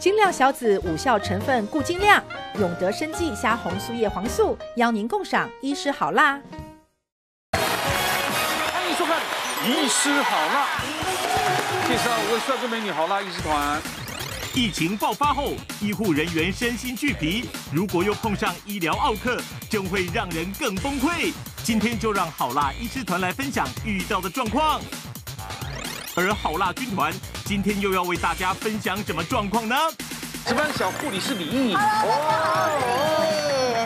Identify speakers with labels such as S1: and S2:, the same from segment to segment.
S1: 精亮小子五效成分固精亮，永德生技虾红素叶黄素邀您共赏医师好辣。
S2: 欢迎收看《医师好辣》，介绍五位帅哥美女好辣医师团。
S3: 疫情爆发后，医护人员身心俱疲，如果又碰上医疗奥克，真会让人更崩溃。今天就让好辣医师团来分享遇到的状况。而好辣军团今天又要为大家分享什么状况呢？
S2: 值班小护理师李毅。
S4: 哦，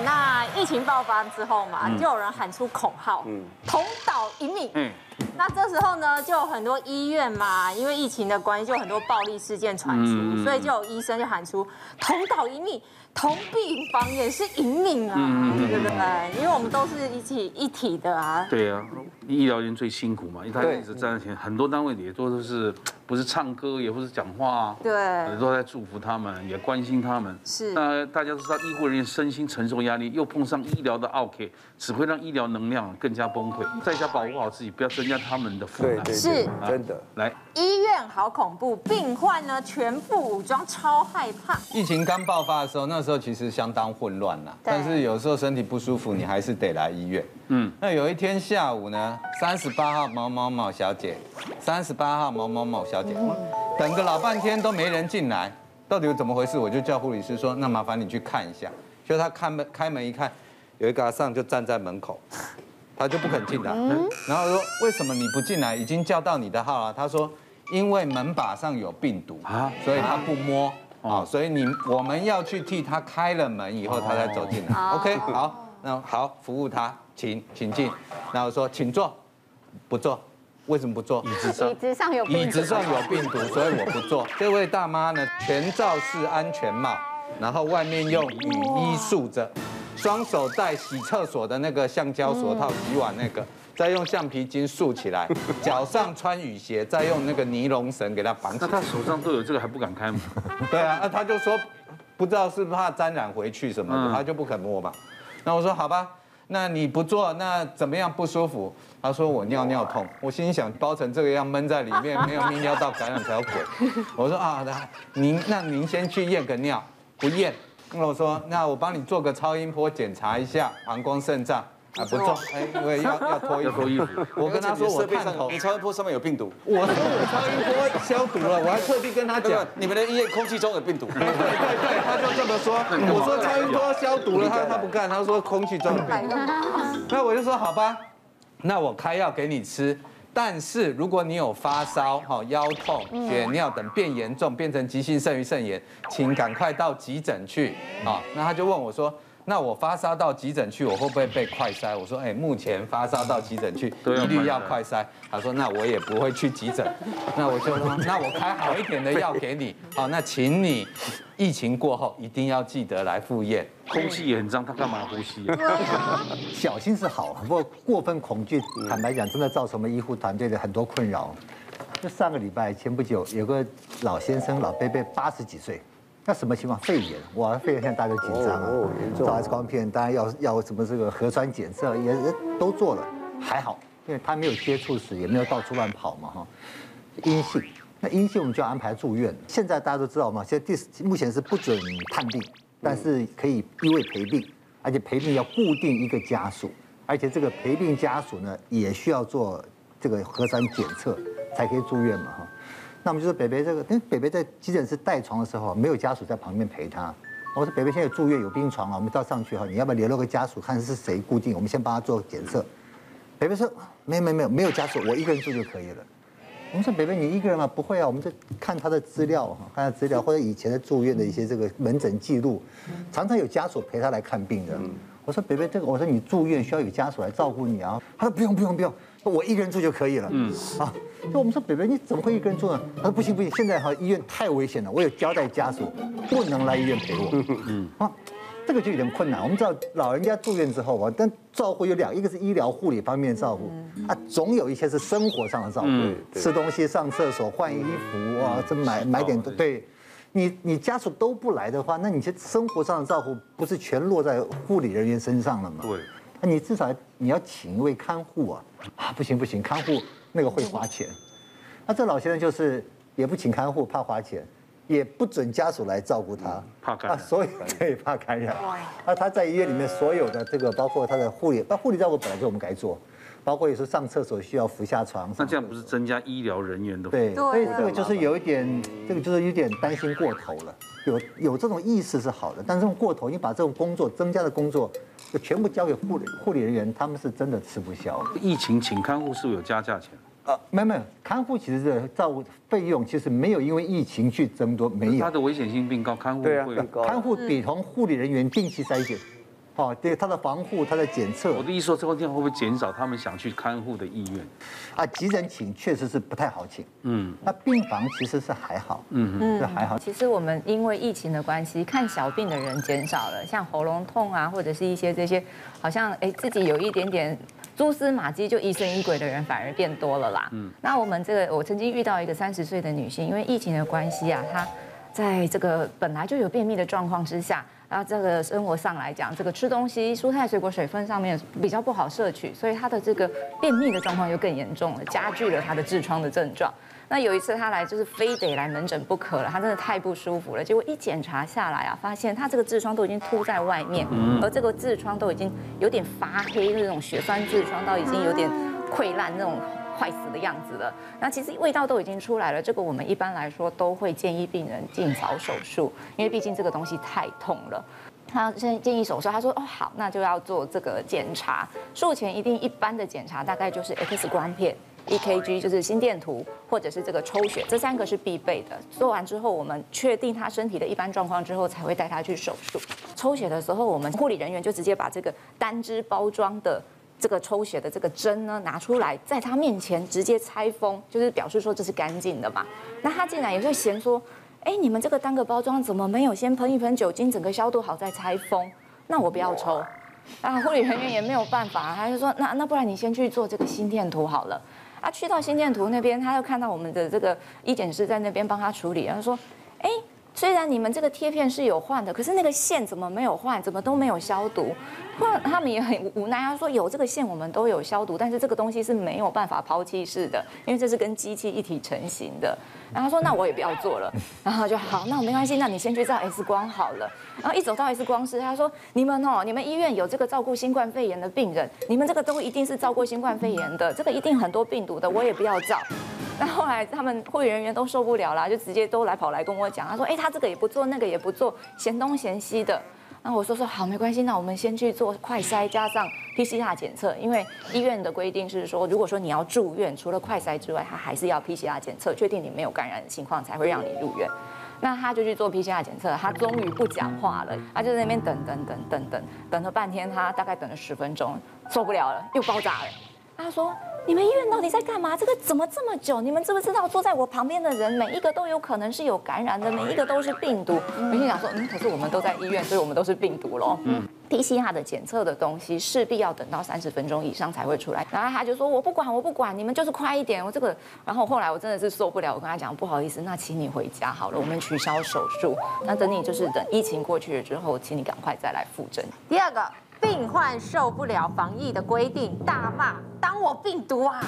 S4: 那疫情爆发之后嘛，就有人喊出口号，嗯，同岛一命。嗯，那这时候呢，就有很多医院嘛，因为疫情的关系，就有很多暴力事件传出，所以就有医生就喊出同岛一命。同病房也是一命啊，对不对？因为我们都是一起一体的啊。
S2: 对啊，医疗人最辛苦嘛，因为他一直站在前，很多单位也都是 不是唱歌，也不是讲话，对，都在祝福他们，也关心他们。是。那大家都知道，医护人员身心承受压力，又碰上医疗的奥 k，只会让医疗能量更加崩溃。在家保护好自己，不要增加他们的负担。
S4: 是，
S5: 真的。
S2: 来，
S4: 医院好恐怖，病患呢全副武装，超害怕。
S5: 疫情刚爆发的时候，那时候其实相当混乱呐。但是有时候身体不舒服，你还是得来医院。嗯。那有一天下午呢，三十八号某某某小姐，三十八号某某某小姐，等个老半天都没人进来，到底怎么回事？我就叫护理师说，那麻烦你去看一下。就他开门开门一看，有一个阿尚就站在门口，他就不肯进来。然后说，为什么你不进来？已经叫到你的号了。他说，因为门把上有病毒啊，所以他不摸。啊，所以你我们要去替他开了门以后，他才走进来。OK，好，那好，服务他，请请进。然后说，请坐，不坐，为什么不坐？
S4: 椅子上，椅子上有
S5: 椅子上有病毒，所以我不坐。这位大妈呢，全罩式安全帽，然后外面用雨衣束着，双手戴洗厕所的那个橡胶手套，洗碗那个。再用橡皮筋束起来，脚上穿雨鞋，再用那个尼龙绳给他绑起来。
S2: 那他手上都有这个，还不敢开吗？
S5: 对啊，那他就说，不知道是怕沾染回去什么的，他就不肯摸嘛。那我说好吧，那你不做，那怎么样不舒服？他说我尿尿痛。我心想，包成这个样闷在里面，没有泌尿道感染才有鬼。我说啊，那您那您先去验个尿，不验。那我说那我帮你做个超音波检查一下膀胱肾脏。啊，不中，哎，因为要要脱衣服。衣服。我跟他说，我看头，
S6: 你超音波上面有病毒。
S5: 我说我超音波消毒了，我还特地跟他讲，
S6: 你们的医院空气中有病毒。对对对，
S5: 他就这么说。我说超音波消毒了，他他不干，他说空气中有病毒。那我就说好吧，那我开药给你吃，但是如果你有发烧、哈腰痛、血尿等变严重，变成急性肾盂肾炎，请赶快到急诊去。啊，那他就问我说。那我发烧到急诊去，我会不会被快筛？我说，哎，目前发烧到急诊去，一律要快筛。他说，那我也不会去急诊。那我就说，那我开好一点的药给你。好，那请你疫情过后一定要记得来复验。
S2: 空气也很脏，他干嘛呼吸？
S7: 小心是好，不过过分恐惧，坦白讲，真的造成我们医护团队的很多困扰。就上个礼拜前不久，有个老先生老伯伯八十几岁。那什么情况？肺炎，哇，肺炎现在大家都紧张啊，照 X 光片，当然要要什么这个核酸检测也都做了，还好，因为他没有接触史，也没有到处乱跑嘛哈，阴性，那阴性我们就要安排住院。现在大家都知道嘛，现在第目前是不准探病，但是可以医卫陪病，而且陪病要固定一个家属，而且这个陪病家属呢也需要做这个核酸检测才可以住院嘛哈。那我们就说北北这个，因为北北在急诊室带床的时候，没有家属在旁边陪他。我说北北现在住院有病床啊，我们到上去哈，你要不要联络个家属，看是谁固定，我们先帮他做检测。北北说没有没有没有没有家属，我一个人住就可以了。我们说北北你一个人吗？不会啊，我们在看他的资料哈，看他资料或者以前的住院的一些这个门诊记录，常常有家属陪他来看病的。我说北北这个，我说你住院需要有家属来照顾你啊。他说不用不用不用。我一个人住就可以了。嗯，啊，就我们说北北你怎么会一个人住呢？他说不行不行，现在哈医院太危险了，我有交代家属不能来医院陪我。嗯，啊，这个就有点困难。我们知道老人家住院之后啊，但照顾有两，一个是医疗护理方面的照顾，啊，总有一些是生活上的照顾，吃东西、上厕所、换衣服啊，这买买点对。你你家属都不来的话，那你这生活上的照顾不是全落在护理人员身上了吗？对。你至少你要请一位看护啊！啊，不行不行，看护那个会花钱。那这老先生就是也不请看护，怕花钱，也不准家属来照顾他，
S2: 怕感染，
S7: 所以对怕感染。那他在医院里面所有的这个，包括他的护理，那护理照顾本来就我们该做，包括有时候上厕所需要扶下床。
S2: 那这样不是增加医疗人员的？
S7: 对，所以这个就是有一点，这个就是有点担心过头了。有有这种意识是好的，但这种过头，你把这种工作增加的工作，就全部交给护理护理人员，他们是真的吃不消。
S2: 疫情请看护是不是有加价钱？
S7: 呃，没有没有，看护其实的照顾费用其实没有因为疫情去增多，没有。
S2: 它的危险性并高，看护会高。
S7: 看护比同护理人员定期筛检，哦，对，他的防护，他的检测。
S2: 我的意思说，这个地方会不会减少他们想去看护的意愿？
S7: 啊，急诊请确实是不太好请，嗯，那病房其实是还好，嗯嗯，是还好。
S8: 其实我们因为疫情的关系，看小病的人减少了，像喉咙痛啊，或者是一些这些，好像哎自己有一点点。蛛丝马迹就疑神疑鬼的人反而变多了啦。嗯，那我们这个，我曾经遇到一个三十岁的女性，因为疫情的关系啊，她在这个本来就有便秘的状况之下，然后这个生活上来讲，这个吃东西、蔬菜、水果、水分上面比较不好摄取，所以他的这个便秘的状况又更严重了，加剧了他的痔疮的症状。那有一次他来就是非得来门诊不可了，他真的太不舒服了。结果一检查下来啊，发现他这个痔疮都已经凸在外面，而这个痔疮都已经有点发黑，那种血栓痔疮到已经有点溃烂那种坏死的样子了。那其实味道都已经出来了，这个我们一般来说都会建议病人尽早手术，因为毕竟这个东西太痛了。他现在建议手术，他说哦好，那就要做这个检查。术前一定一般的检查大概就是 X 光片。EKG 就是心电图，或者是这个抽血，这三个是必备的。做完之后，我们确定他身体的一般状况之后，才会带他去手术。抽血的时候，我们护理人员就直接把这个单支包装的这个抽血的这个针呢拿出来，在他面前直接拆封，就是表示说这是干净的嘛。那他竟然也会嫌说，哎，你们这个单个包装怎么没有先喷一喷酒精，整个消毒好再拆封？那我不要抽。啊，护理人员也没有办法，他就说，那那不然你先去做这个心电图好了。啊去到心电图那边，他又看到我们的这个医检师在那边帮他处理，他说：“哎，虽然你们这个贴片是有换的，可是那个线怎么没有换？怎么都没有消毒？”他们也很无奈，他说：“有这个线我们都有消毒，但是这个东西是没有办法抛弃式的，因为这是跟机器一体成型的。”然后他说：“那我也不要做了。”然后就好，那我没关系，那你先去照 X 光好了。然后一走到 X 光室，他说：“你们哦，你们医院有这个照顾新冠肺炎的病人，你们这个都一定是照顾新冠肺炎的，这个一定很多病毒的，我也不要照。”那后来他们护理人员都受不了啦，就直接都来跑来跟我讲，他说：“哎，他这个也不做，那个也不做，嫌东嫌西的。”那我说说好，没关系，那我们先去做快筛加上 PCR 检测，因为医院的规定是说，如果说你要住院，除了快筛之外，他还是要 PCR 检测，确定你没有感染的情况才会让你入院。那他就去做 PCR 检测，他终于不讲话了，他就在那边等等等等等，等了半天，他大概等了十分钟，受不了了，又爆炸了。他说。你们医院到底在干嘛？这个怎么这么久？你们知不知道坐在我旁边的人每一个都有可能是有感染的，每一个都是病毒。我心想说，嗯，可是我们都在医院，所以我们都是病毒喽。嗯，PCR 的检测的东西势必要等到三十分钟以上才会出来。然后他就说，我不管，我不管，你们就是快一点。我这个，然后后来我真的是受不了，我跟他讲，不好意思，那请你回家好了，我们取消手术。那等你就是等疫情过去了之后，请你赶快再来复诊。
S4: 第二个。病患受不了防疫的规定，大骂当我病毒啊！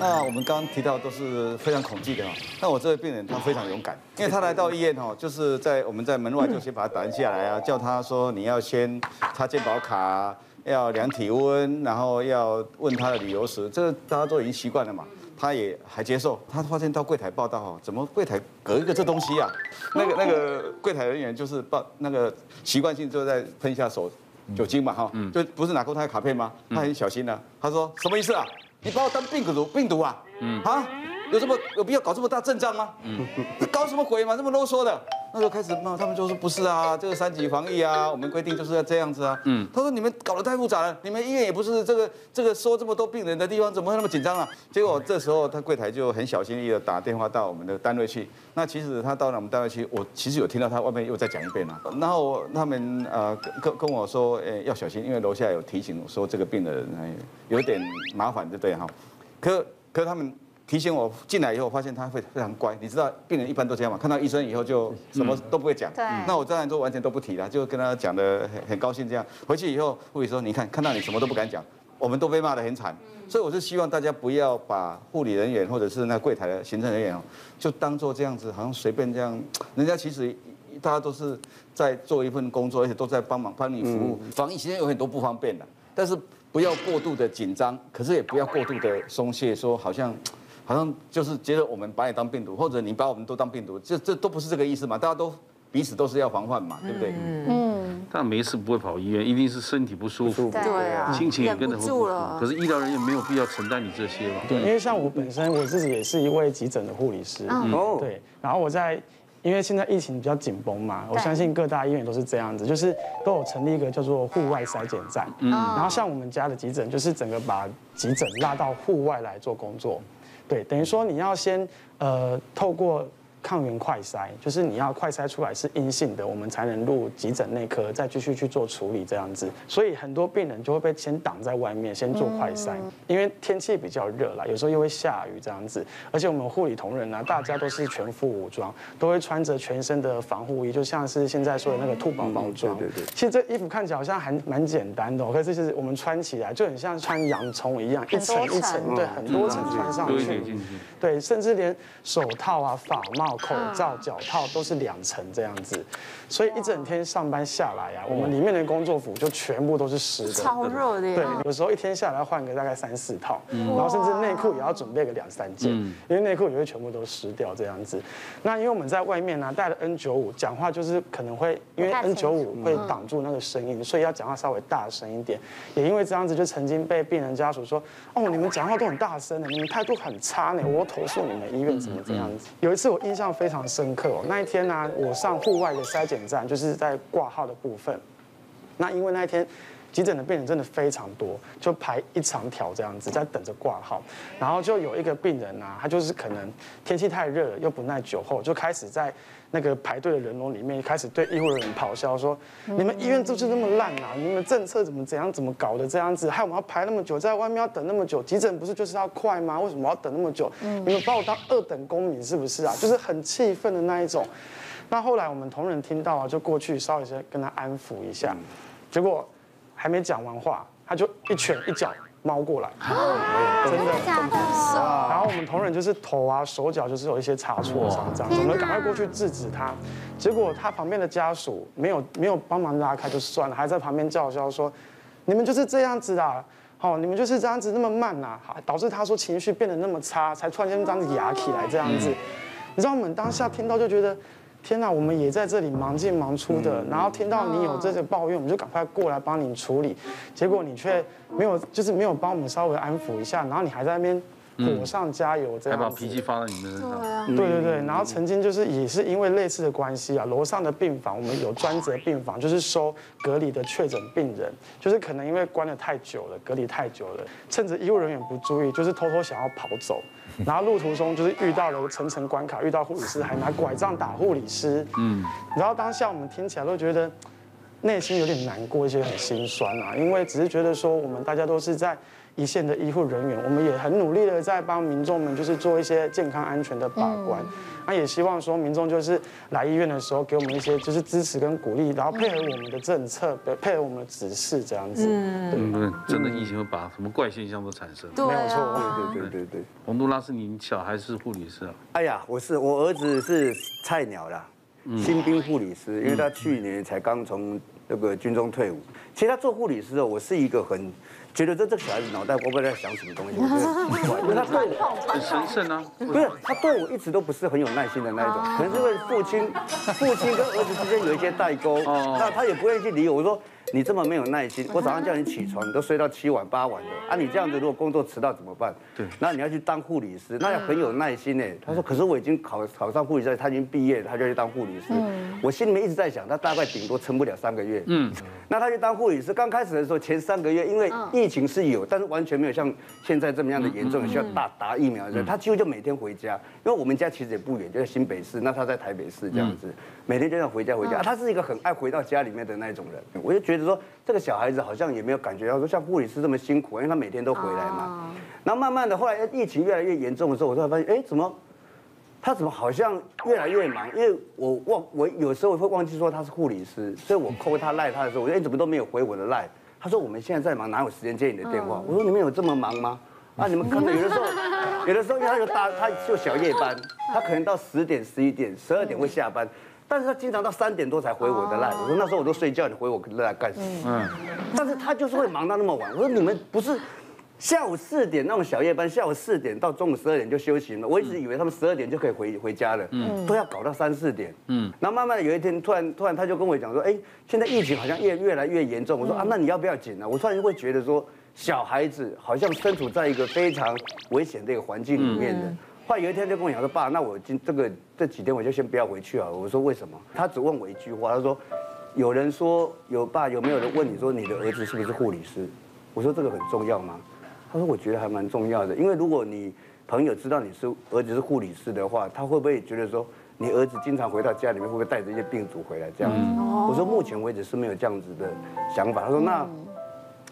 S6: 那我们刚刚提到都是非常恐惧的嘛。那我这位病人他非常勇敢，因为他来到医院哦，就是在我们在门外就先把他拦下来啊，叫他说你要先插健保卡，要量体温，然后要问他的旅游史，这大家都已经习惯了嘛。他也还接受，他发现到柜台报道哦，怎么柜台隔一个这东西啊？那个那个柜台人员就是报那个习惯性就在喷一下手。酒精嘛，哈，就不是拿过他的卡片吗？他很小心的，他说什么意思啊？你把我当病毒病毒啊？嗯，啊，有这么有必要搞这么大阵仗吗？嗯，搞什么鬼嘛，这么啰嗦的。那时候开始骂，他们就说不是啊，这个三级防疫啊，我们规定就是要这样子啊。嗯，他说你们搞得太复杂了，你们医院也不是这个这个收这么多病人的地方，怎么会那么紧张啊？结果这时候他柜台就很小心翼翼的打电话到我们的单位去。那其实他到了我们单位去，我其实有听到他外面又再讲一遍了。然后他们呃跟跟我说，诶要小心，因为楼下有提醒说这个病人有点麻烦，对不对哈？可可他们。提醒我进来以后，发现他会非常乖。你知道病人一般都这样嘛？看到医生以后就什么都不会讲。对。那我当然就完全都不提了，就跟他讲的很很高兴这样。回去以后护理说：“你看看到你什么都不敢讲，我们都被骂得很惨。所以我是希望大家不要把护理人员或者是那柜台的行政人员哦，就当做这样子，好像随便这样。人家其实大家都是在做一份工作，而且都在帮忙帮你服务。防疫期间有很多不方便的，但是不要过度的紧张，可是也不要过度的松懈，说好像好像就是觉得我们把你当病毒，或者你把我们都当病毒，这这都不是这个意思嘛，大家都。彼此都是要防范嘛，对不对？
S2: 嗯。但没事不会跑医院，一定是身体不舒服，
S4: 对啊，
S2: 心情也跟着不舒服。可是医疗人员没有必要承担你这些嘛。
S9: 对，因为像我本身我自己也是一位急诊的护理师，哦，对。然后我在，因为现在疫情比较紧绷嘛，我相信各大医院都是这样子，就是都有成立一个叫做户外筛检站。嗯。然后像我们家的急诊，就是整个把急诊拉到户外来做工作，对，等于说你要先呃透过。抗原快筛就是你要快筛出来是阴性的，我们才能入急诊内科，再继续去做处理这样子。所以很多病人就会被先挡在外面，先做快筛。因为天气比较热啦，有时候又会下雨这样子。而且我们护理同仁呢，大家都是全副武装，都会穿着全身的防护衣，就像是现在说的那个兔宝宝装。对对对。其实这衣服看起来好像还蛮简单的，可是就是我们穿起来就很像穿洋葱一样，一层一层，对，很多层穿上去。对，甚至连手套啊、发帽。口罩、脚套都是两层这样子，所以一整天上班下来啊，我们里面的工作服就全部都是湿的，
S4: 超热的。
S9: 对，有时候一天下来换个大概三四套，然后甚至内裤也要准备个两三件，因为内裤也会全部都湿掉这样子。那因为我们在外面呢戴了 N95，讲话就是可能会因为 N95 会挡住那个声音，所以要讲话稍微大声一点。也因为这样子，就曾经被病人家属说：“哦，你们讲话都很大声的，你们态度很差呢，我要投诉你们医院怎么这样子。”有一次我印象。非常深刻哦，那一天呢，我上户外的筛检站，就是在挂号的部分。那因为那一天急诊的病人真的非常多，就排一长条这样子在等着挂号。然后就有一个病人啊，他就是可能天气太热了，又不耐久候，就开始在。那个排队的人龙里面开始对医护人员咆哮说：“你们医院就是那么烂啊！你们政策怎么怎样怎么搞的这样子，害我们要排那么久，在外面要等那么久。急诊不是就是要快吗？为什么要等那么久？你们把我当二等公民是不是啊？就是很气愤的那一种。那后来我们同仁听到啊，就过去稍微先跟他安抚一下，结果还没讲完话，他就一拳一脚。”猫过来，真的，然后我们同仁就是头啊、手脚就是有一些擦挫伤这样子，我们赶快过去制止他。结果他旁边的家属没有没有帮忙拉开就算了，还在旁边叫嚣说：“你们就是这样子的，好，你们就是这样子那么慢呐，好，导致他说情绪变得那么差，才突然间这样子压起来这样子。”你知道我们当下听到就觉得。天呐，我们也在这里忙进忙出的，然后听到你有这个抱怨，我们就赶快过来帮你处理，结果你却没有，就是没有帮我们稍微安抚一下，然后你还在那边火上加油，这样子，
S2: 还把脾气发到你们身上。对啊，
S9: 对对对，然后曾经就是也是因为类似的关系啊，楼上的病房我们有专责病房，就是收隔离的确诊病人，就是可能因为关了太久了，隔离太久了，趁着医务人员不注意，就是偷偷想要跑走。然后路途中就是遇到了层层关卡，遇到护理师还拿拐杖打护理师，嗯，然后当下我们听起来都觉得内心有点难过，一些很心酸啊，因为只是觉得说我们大家都是在。一线的医护人员，我们也很努力的在帮民众们，就是做一些健康安全的把关。那也希望说民众就是来医院的时候，给我们一些就是支持跟鼓励，然后配合我们的政策，配合我们的指示这样子。嗯，
S2: 对，真的疫情会把什么怪现象都产生。
S4: 对，没有
S6: 错。对对对对。
S2: 洪都拉是你小孩是护理师啊？
S10: 哎呀，我是我儿子是菜鸟啦，新兵护理师，因为他去年才刚从那个军中退伍。其实他做护理师哦，我是一个很。觉得这这个小孩子脑袋，会不会在想什么东西，我觉得很奇怪，因为他对我
S2: 很神圣啊，
S10: 不是他对我一直都不是很有耐心的那一种，可能是因为父亲父亲跟儿子之间有一些代沟，那他也不愿意去理我。我说。你这么没有耐心，我早上叫你起床，你都睡到七晚八晚的啊！你这样子如果工作迟到怎么办？对，那你要去当护理师，那要很有耐心呢。他说：“可是我已经考考上护理师，他已经毕业了，他就去当护理师。”我心里面一直在想，他大概顶多撑不了三个月。嗯，那他去当护理师，刚开始的时候前三个月，因为疫情是有，但是完全没有像现在这么样的严重，需要打打疫苗的。他几乎就每天回家，因为我们家其实也不远，就在新北市，那他在台北市这样子，每天就要回家回家。他是一个很爱回到家里面的那种人，我就觉得说这个小孩子好像也没有感觉到说像护理师这么辛苦，因为他每天都回来嘛。然后慢慢的，后来疫情越来越严重的时候，我突然发现，哎，怎么他怎么好像越来越忙？因为我忘我有时候会忘记说他是护理师，所以我扣他赖他的时候，我说哎怎么都没有回我的赖。他说我们现在在忙，哪有时间接你的电话？我说你们有这么忙吗？啊，你们可能有的时候，有的时候因为他就大，他就小夜班，他可能到十点、十一点、十二点会下班，但是他经常到三点多才回我的赖。我说那时候我都睡觉，你回我赖干什么？嗯，但是他就是会忙到那么晚。我说你们不是。下午四点那种小夜班，下午四点到中午十二点就休息了。我一直以为他们十二点就可以回回家了，嗯，都要搞到三四点，嗯。然后慢慢的有一天，突然突然他就跟我讲说，哎，现在疫情好像越越来越严重。我说啊，那你要不要紧呢？我突然就会觉得说，小孩子好像身处在一个非常危险的一个环境里面的。后来有一天就跟我讲说，爸，那我今这个这几天我就先不要回去啊。我说为什么？他只问我一句话，他说，有人说有爸有没有人问你说你的儿子是不是护理师？我说这个很重要吗？他说：“我觉得还蛮重要的，因为如果你朋友知道你是儿子是护理师的话，他会不会觉得说你儿子经常回到家里面会不会带着一些病毒回来这样子？”我说：“目前为止是没有这样子的想法。”他说：“那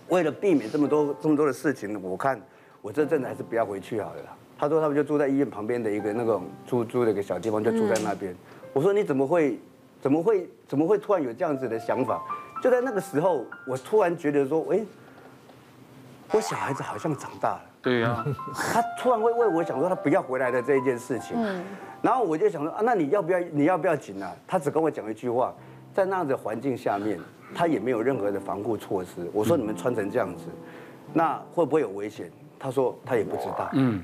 S10: 为了避免这么多这么多的事情，我看我这阵子还是不要回去好了。”他说：“他们就住在医院旁边的一个那种出租的一个小地方，就住在那边。”我说：“你怎么会怎么会怎么会突然有这样子的想法？”就在那个时候，我突然觉得说：“哎。”我小孩子好像长大了，
S2: 对呀，
S10: 他突然会为我想说他不要回来的这一件事情，嗯，然后我就想说啊，那你要不要你要不要紧啊？他只跟我讲一句话，在那样的环境下面，他也没有任何的防护措施。我说你们穿成这样子，那会不会有危险？他说他也不知道，嗯，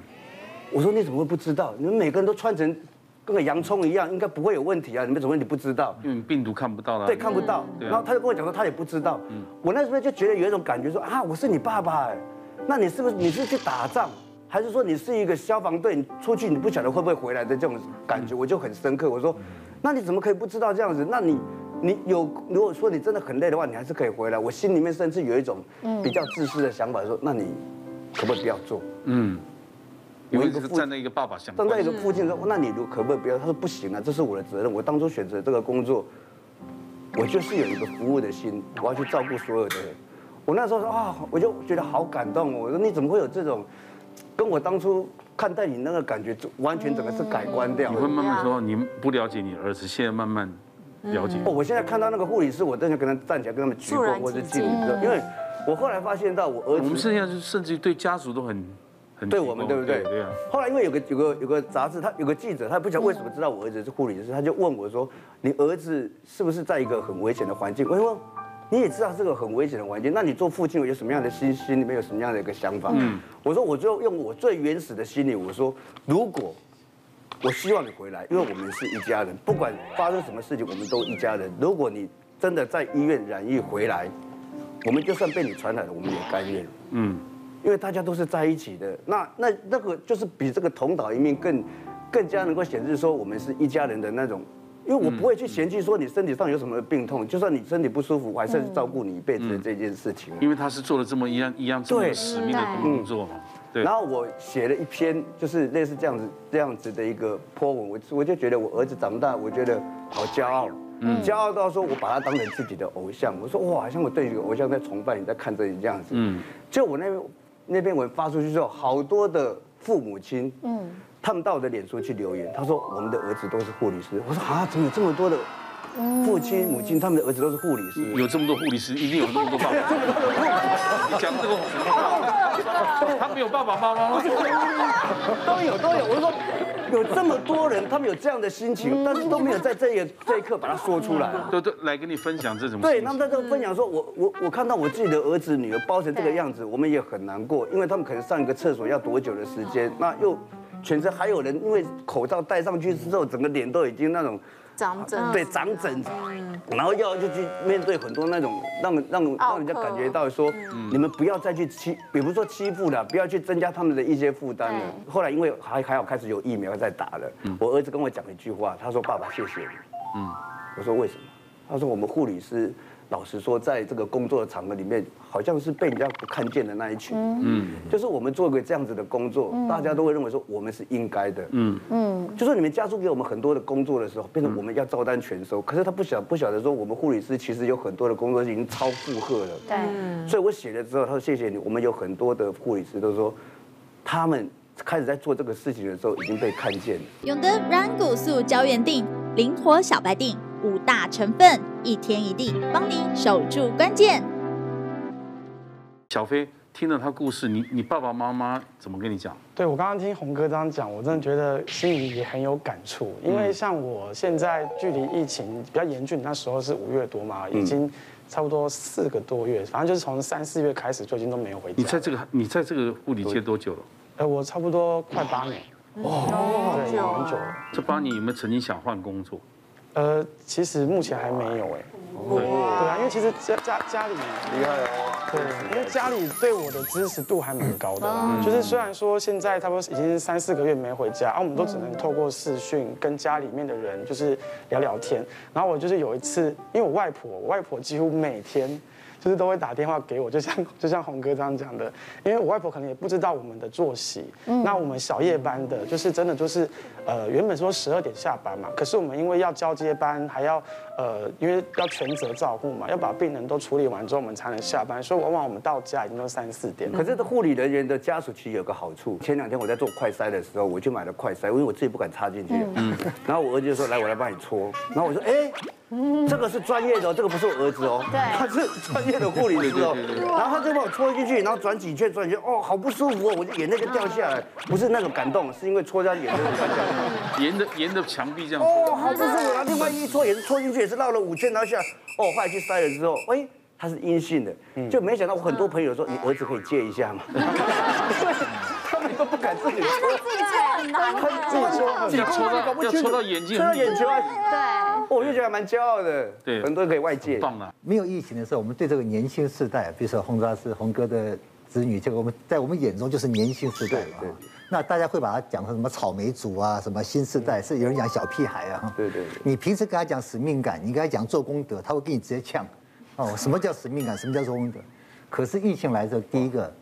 S10: 我说你怎么会不知道？你们每个人都穿成跟个洋葱一样，应该不会有问题啊，你们怎么会你不知道？
S2: 因为病毒看不到了，
S10: 对，看不到。然后他就跟我讲说他也不知道，嗯，我那时候就觉得有一种感觉说啊，我是你爸爸哎。那你是不是你是去打仗，还是说你是一个消防队？你出去你不晓得会不会回来的这种感觉，我就很深刻。我说，那你怎么可以不知道这样子？那你你有如果说你真的很累的话，你还是可以回来。我心里面甚至有一种比较自私的想法，说那你可不可以不要做？嗯，
S2: 有一个站在一个爸爸想
S10: 站在一个父亲说，那你如可不可以不要？他说不行啊，这是我的责任。我当初选择这个工作，我就是有一个服务的心，我要去照顾所有的人。我那时候说啊，我就觉得好感动哦。我说你怎么会有这种，跟我当初看待你那个感觉，完全整个是改观掉。
S2: 你会慢慢说，你不了解你儿子，现在慢慢了解。
S10: 哦，我现在看到那个护理师，我真的跟他站起来跟他们鞠躬或者敬礼，因为我后来发现到我儿子，
S2: 我们现在甚至于对家属都很很
S10: 对我们，对不对？对啊。后来因为有个有个有个杂志，他有个记者，他不晓得为什么知道我儿子是护理师，他就问我说：“你儿子是不是在一个很危险的环境？”我说。你也知道这个很危险的环境，那你做父亲有什么样的心心里面有什么样的一个想法？嗯，我说我就用我最原始的心理，我说如果我希望你回来，因为我们是一家人，不管发生什么事情，我们都一家人。如果你真的在医院染疫回来，我们就算被你传染了，我们也甘愿。嗯，因为大家都是在一起的，那那那个就是比这个同岛一命更更加能够显示说我们是一家人的那种。因为我不会去嫌弃说你身体上有什么病痛，就算你身体不舒服，我还是照顾你一辈子的这件事情。
S2: 因为他是做了这么一样一样这么使命的工作嘛。对。
S10: 然后我写了一篇，就是类似这样子这样子的一个 po 文，我我就觉得我儿子长大，我觉得好骄傲，嗯，骄傲到说我把他当成自己的偶像，我说哇，好像我对一个偶像在崇拜你，在看着你这样子。嗯。就我那那篇文发出去之后，好多的父母亲，嗯。他们到我的脸书去留言，他说我们的儿子都是护理师。我说啊，怎么有这么多的父亲母亲，他们的儿子都是护理师？
S2: 有这么多护理师，一定有这么多爸爸。你讲这个，他没有爸爸妈妈吗？
S10: 都有都有。我说有这么多人，他们有这样的心情，但是都没有在这一这一刻把它说出来。
S2: 都都来跟你分享这种。
S10: 对，他们在这分享说，我我我看到我自己的儿子女儿包成这个样子，我们也很难过，因为他们可能上一个厕所要多久的时间，那又。全身还有人，因为口罩戴上去之后，整个脸都已经那种
S4: 长疹，
S10: 对，长疹，然后要就去面对很多那种让让让人家感觉到说，你们不要再去欺，比如说欺负了，不要去增加他们的一些负担了。后来因为还还好开始有疫苗在打了，我儿子跟我讲一句话，他说：“爸爸，谢谢你。”嗯，我说为什么？他说我们护理师。老实说，在这个工作的场合里面，好像是被人家不看见的那一群。嗯，就是我们做个这样子的工作，大家都会认为说我们是应该的。嗯嗯，就说你们加诸给我们很多的工作的时候，变成我们要照单全收。可是他不晓不晓得说，我们护理师其实有很多的工作已经超负荷了。对。所以我写了之后，他说谢谢你。我们有很多的护理师都说，他们开始在做这个事情的时候已经被看见了。
S11: 永德软骨素胶原定，灵活小白錠。五大成分，一天一地，帮你守住关键。
S2: 小飞。听了他故事，你你爸爸妈妈怎么跟你讲？
S9: 对，我刚刚听鸿哥这样讲，我真的觉得心里也很有感触。因为像我现在距离疫情比较严峻，那时候是五月多嘛，已经差不多四个多月，反正就是从三四月开始就已经都没有回家。
S2: 你在这个你在这个护理界多久了？
S9: 呃，我差不多快八年。
S2: 哦，
S9: 对，很久了。
S2: 这八年有没有曾经想换工作？
S9: 呃，其实目前还没有哎。对对啊，因为其实家家家里厉害哦。对，因为家里对我的支持度还蛮高的。就是虽然说现在差不多已经三四个月没回家，啊，我们都只能透过视讯跟家里面的人就是聊聊天。然后我就是有一次，因为我外婆，我外婆几乎每天。就是都会打电话给我，就像就像红哥这样讲的，因为我外婆可能也不知道我们的作息。嗯。那我们小夜班的，就是真的就是，呃，原本说十二点下班嘛，可是我们因为要交接班，还要呃，因为要全责照顾嘛，要把病人都处理完之后，我们才能下班，所以往往我们到家已经都三四点。
S10: 可是这护理人员的家属其实有个好处，前两天我在做快筛的时候，我就买了快筛，因为我自己不敢插进去。嗯。然后我儿子就说：“来，我来帮你搓。”然后我说：“哎。”这个是专业的，这个不是我儿子哦，对，他是专业的护理师哦，然后他就把我搓进去，然后转几圈转几圈，哦，好不舒服哦，我就眼泪就掉下来，不是那种感动，是因为搓下眼泪掉下来，
S2: 沿着沿着墙壁这样，
S10: 哦，好这是我拿另外一戳也是戳进去，也是绕了五圈，然后下，哦，后来去筛了之后，哎，他是阴性的，就没想到我很多朋友说，你儿子可以借一下吗？他们都不敢自己戳，
S4: 自己戳很难，
S10: 自己戳，
S2: 自己戳到要戳到眼睛，
S10: 戳到眼球啊，对。我就觉得蛮骄傲的，对，很多人可以外界。
S2: 棒啊。
S7: 没有疫情的时候，我们对这个年轻世代，比如说洪老师、鸿哥的子女，这个我们在我们眼中就是年轻世代嘛。对。那大家会把它讲成什么草莓族啊，什么新时代，是有人讲小屁孩啊。
S10: 对对对。
S7: 你平时跟他讲使命感，你跟他讲做功德，他会跟你直接呛。哦，什么叫使命感？什么叫做功德？可是疫情来之后，第一个，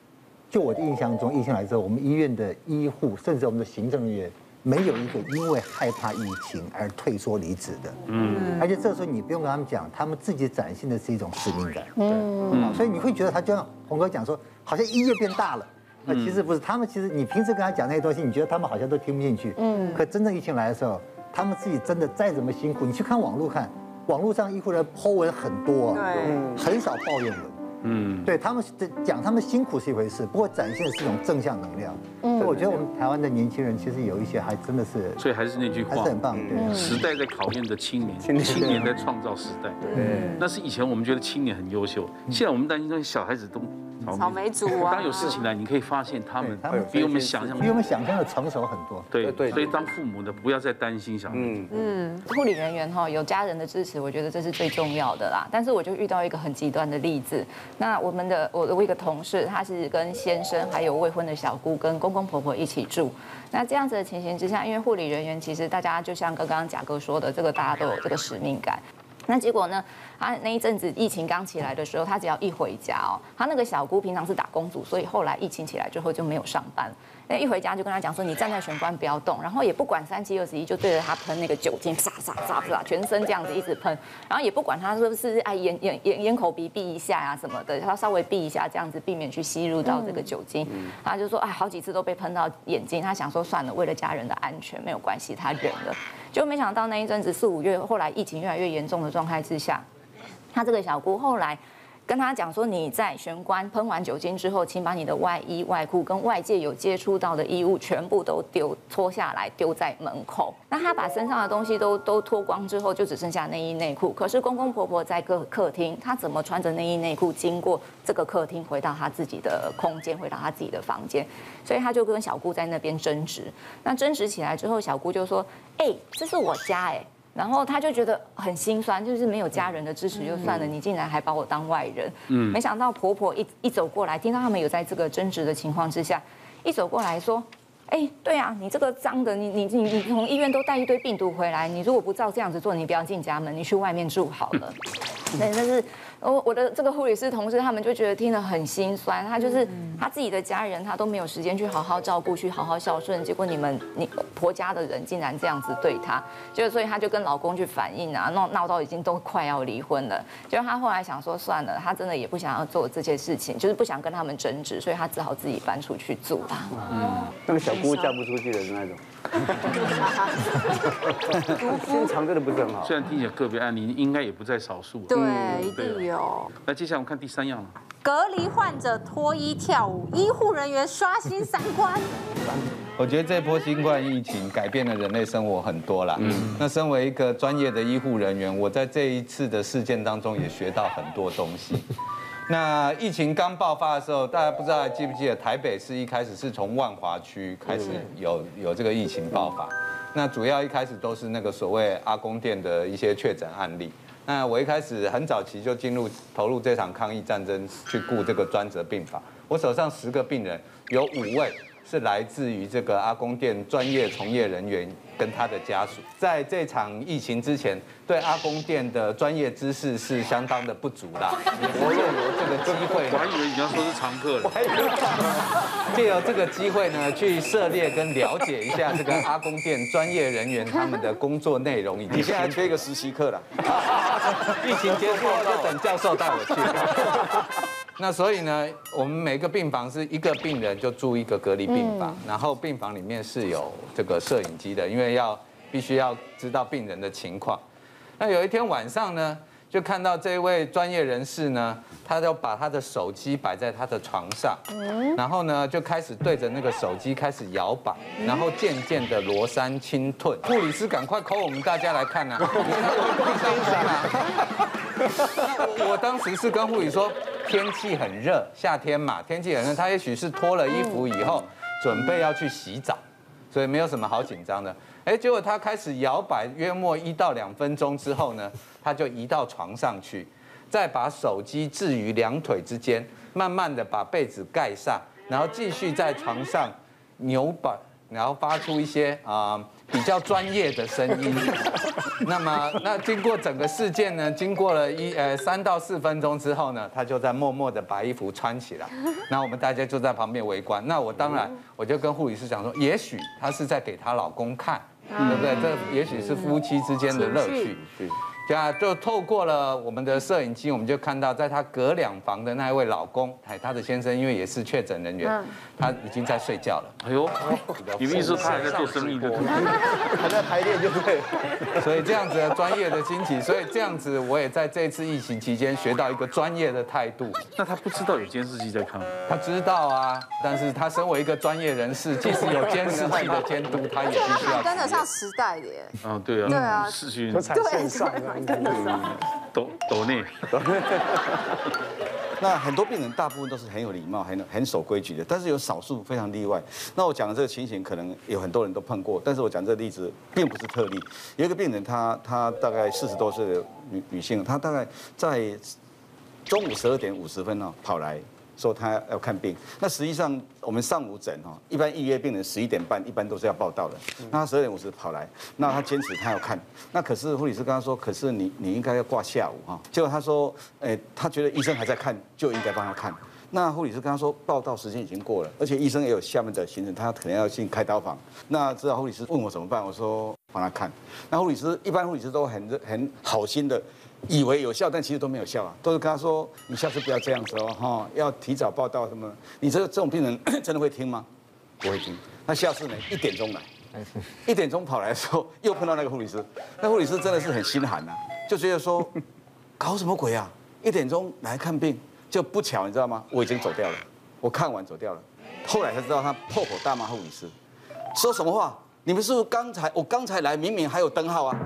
S7: 就我的印象中，疫情来之后，我们医院的医护，甚至我们的行政人员。没有一个因为害怕疫情而退缩离职的，嗯，而且这时候你不用跟他们讲，他们自己展现的是一种使命感，嗯，所以你会觉得他就像洪哥讲说，好像医院变大了，那其实不是，他们其实你平时跟他讲那些东西，你觉得他们好像都听不进去，嗯，可真正疫情来的时候，他们自己真的再怎么辛苦，你去看网络看，网络上医护人 po 文很多，对，很少抱怨文。嗯，对他们讲他们辛苦是一回事，不过展现的是一种正向能量。嗯，所以我觉得我们台湾的年轻人其实有一些还真的是，
S2: 所以还是那句话，
S7: 还是很棒。对，
S2: 时代在考验着青年，青年在创造时代。对，那是以前我们觉得青年很优秀，现在我们担心那些小孩子都。
S4: 草莓族啊！
S2: 当有事情来，你可以发现他们，他们比我们想象，
S7: 比我们想象的成熟很多。
S2: 对对，所以当父母的不要再担心小孩。嗯
S8: 嗯，护理人员哈有家人的支持，我觉得这是最重要的啦。但是我就遇到一个很极端的例子，那我们的我的一个同事，他是跟先生还有未婚的小姑跟公公婆婆一起住。那这样子的情形之下，因为护理人员其实大家就像刚刚贾哥说的，这个大家都有这个使命感。那结果呢？他那一阵子疫情刚起来的时候，他只要一回家哦，他那个小姑平常是打工族，所以后来疫情起来之后就没有上班。那一回家就跟他讲说：“你站在玄关不要动，然后也不管三七二十一，就对着他喷那个酒精，唰唰唰唰，全身这样子一直喷，然后也不管他是不是哎眼眼眼眼口鼻闭一下呀、啊、什么的，他稍微闭一下这样子，避免去吸入到这个酒精。他就说哎，好几次都被喷到眼睛，他想说算了，为了家人的安全没有关系，他忍了。就没想到那一阵子四五月，后来疫情越来越严重的状态之下，他这个小姑后来。跟他讲说，你在玄关喷完酒精之后，请把你的外衣、外裤跟外界有接触到的衣物全部都丢脱下来，丢在门口。那他把身上的东西都都脱光之后，就只剩下内衣内裤。可是公公婆婆在客客厅，他怎么穿着内衣内裤经过这个客厅，回到他自己的空间，回到他自己的房间？所以他就跟小姑在那边争执。那争执起来之后，小姑就说：“哎、这是我家、欸，哎。”然后他就觉得很心酸，就是没有家人的支持就算了，你竟然还把我当外人。嗯，没想到婆婆一一走过来，听到他们有在这个争执的情况之下，一走过来说：“哎，对啊，你这个脏的，你你你你从医院都带一堆病毒回来，你如果不照这样子做，你不要进家门，你去外面住好了。”对，但是。我我的这个护理师同事，他们就觉得听得很心酸。他就是他自己的家人，他都没有时间去好好照顾，去好好孝顺。结果你们你婆家的人竟然这样子对他，就所以他就跟老公去反映啊，闹闹到已经都快要离婚了。结果他后来想说算了，他真的也不想要做这些事情，就是不想跟他们争执，所以他只好自己搬出去住了。
S10: 嗯，那个小姑嫁不出去的那种。心肠真的不是很好。
S2: 虽然听起来个别案例，应该也不在少数。
S4: 对，一定有。
S2: 那接下来我们看第三样了。
S4: 隔离患者脱衣跳舞，医护人员刷新三观。
S5: 我觉得这波新冠疫情改变了人类生活很多啦。嗯，那身为一个专业的医护人员，我在这一次的事件当中也学到很多东西。那疫情刚爆发的时候，大家不知道还记不记得，台北市一开始是从万华区开始有有这个疫情爆发。那主要一开始都是那个所谓阿公店的一些确诊案例。那我一开始很早期就进入投入这场抗疫战争，去顾这个专责病房。我手上十个病人，有五位是来自于这个阿公店专业从业人员跟他的家属。在这场疫情之前，对阿公店的专业知识是相当的不足啦。我借由这个机会，
S2: 我还以为你要说是常客了。
S5: 借由这个机会呢，去涉猎跟了解一下这个阿公店专业人员他们的工作内容，以及
S6: 现在缺一个实习课了。
S5: 疫情结束了，就等教授带我去。那所以呢，我们每个病房是一个病人就住一个隔离病房，然后病房里面是有这个摄影机的，因为要必须要知道病人的情况。那有一天晚上呢，就看到这位专业人士呢，他就把他的手机摆在他的床上，然后呢就开始对着那个手机开始摇摆，然后渐渐的罗山清退。护理师赶快 call 我们大家来看呐！那 我当时是跟护理说，天气很热，夏天嘛，天气很热，他也许是脱了衣服以后准备要去洗澡，所以没有什么好紧张的。哎，结果他开始摇摆，约莫一到两分钟之后呢，他就移到床上去，再把手机置于两腿之间，慢慢的把被子盖上，然后继续在床上扭摆，然后发出一些啊、呃、比较专业的声音。那么，那经过整个事件呢，经过了一呃三到四分钟之后呢，他就在默默的把衣服穿起来，那我们大家就在旁边围观。那我当然我就跟护理师讲说，也许他是在给她老公看。对不对？这也许是夫妻之间的乐趣。对啊，就透过了我们的摄影机，我们就看到，在他隔两房的那一位老公，哎，他的先生因为也是确诊人员，他已经在睡觉了。哎呦，
S2: 你们意思他还在做生意的，
S10: 还在排练，就对。
S5: 所以这样子的专业的惊奇，所以这样子我也在这次疫情期间学到一个专业的态度。
S2: 那他不知道有监视器在看吗？
S5: 他知道啊，但是他身为一个专业人士，即使有监视器的监督，他也必须要
S4: 跟得上时代的耶。
S2: 啊，对啊，对啊，视讯都在线上。抖抖内，
S6: 那很多病人大部分都是很有礼貌、很很守规矩的，但是有少数非常例外。那我讲的这个情形，可能有很多人都碰过，但是我讲这个例子并不是特例。有一个病人，她她大概四十多岁的女女性，她大概在中午十二点五十分呢跑来。说他要看病，那实际上我们上午诊哈，一般预约病人十一点半一般都是要报到的。那他十二点五十跑来，那他坚持他要看，那可是护理师跟他说，可是你你应该要挂下午哈。结果他说，哎，他觉得医生还在看，就应该帮他看。那护理师跟他说，报到时间已经过了，而且医生也有下面的行程，他可能要进开刀房。那知道护理师问我怎么办，我说帮他看。那护理师一般护理师都很很好心的。以为有效，但其实都没有效啊！都是跟他说：“你下次不要这样子哦，哈，要提早报到什么？”你这个这种病人 真的会听吗？不会听。那下次呢？一点钟来，一点钟跑来的时候，又碰到那个护理师。那护理师真的是很心寒呐，就觉得说，搞什么鬼啊？一点钟来看病，就不巧，你知道吗？我已经走掉了，我看完走掉了。后来才知道他破口大骂护理师，说什么话？你们是不是刚才我刚才来，明明还有灯号啊？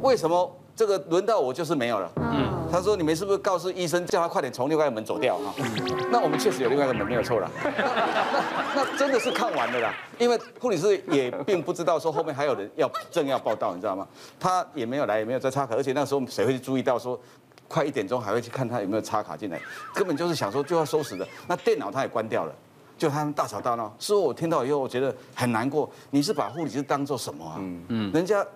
S6: 为什么？这个轮到我就是没有了。嗯，他说，你们是不是告诉医生叫他快点从另外一个门走掉哈？那我们确实有另外一个门没有错了。那那真的是看完了啦，因为护理师也并不知道说后面还有人要正要报道，你知道吗？他也没有来，也没有再插卡，而且那时候谁会注意到说快一点钟还会去看他有没有插卡进来？根本就是想说就要收拾的。那电脑他也关掉了，就他们大吵大闹。是我听到以后我觉得很难过。你是把护理师当做什么啊？嗯嗯，人家。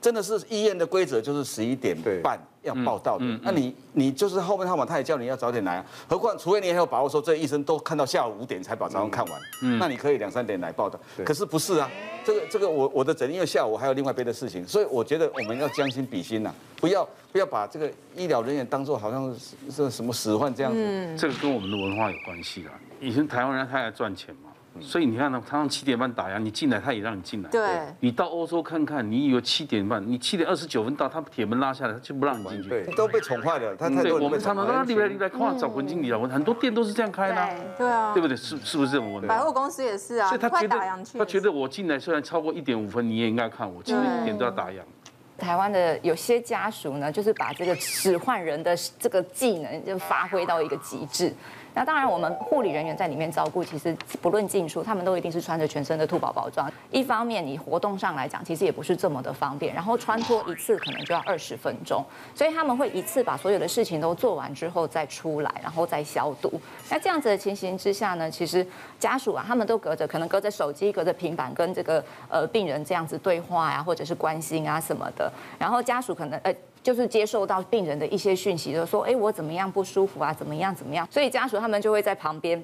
S6: 真的是医院的规则，就是十一点半要报到的。那你你就是后面号码，他也叫你要早点来啊。何况，除非你很有把握说，这医生都看到下午五点才把早上看完，那你可以两三点来报到。可是不是啊？这个这个我我的诊，因为下午还有另外别的事情，所以我觉得我们要将心比心呐，不要不要把这个医疗人员当做好像是什么使唤这样子。
S2: 这个跟我们的文化有关系啊。以前台湾人他爱赚钱嘛。所以你看呢，常常七点半打烊，你进来他也让你进来。
S4: 对。
S2: 你到欧洲看看，你以为七点半，你七点二十九分到，他铁门拉下来，他就不让你进去。
S6: 对，都被宠坏了。他太
S2: 多。我们常常让他里来你来看找文经理啊，很多店都是这样开的。
S4: 对啊。
S2: 对不对？是是不是这种问题？
S4: 百货公司也是啊。
S2: 所以他觉得他觉得我进来虽然超过一点五分，你也应该看我，其实一点都要打烊。
S8: 台湾的有些家属呢，就是把这个使唤人的这个技能就发挥到一个极致。那当然，我们护理人员在里面照顾，其实不论进出，他们都一定是穿着全身的兔宝宝装。一方面，你活动上来讲，其实也不是这么的方便。然后穿脱一次可能就要二十分钟，所以他们会一次把所有的事情都做完之后再出来，然后再消毒。那这样子的情形之下呢，其实家属啊，他们都隔着可能隔着手机、隔着平板跟这个呃病人这样子对话呀、或者是关心啊什么的。然后家属可能呃。就是接受到病人的一些讯息，就说，哎，我怎么样不舒服啊？怎么样怎么样？所以家属他们就会在旁边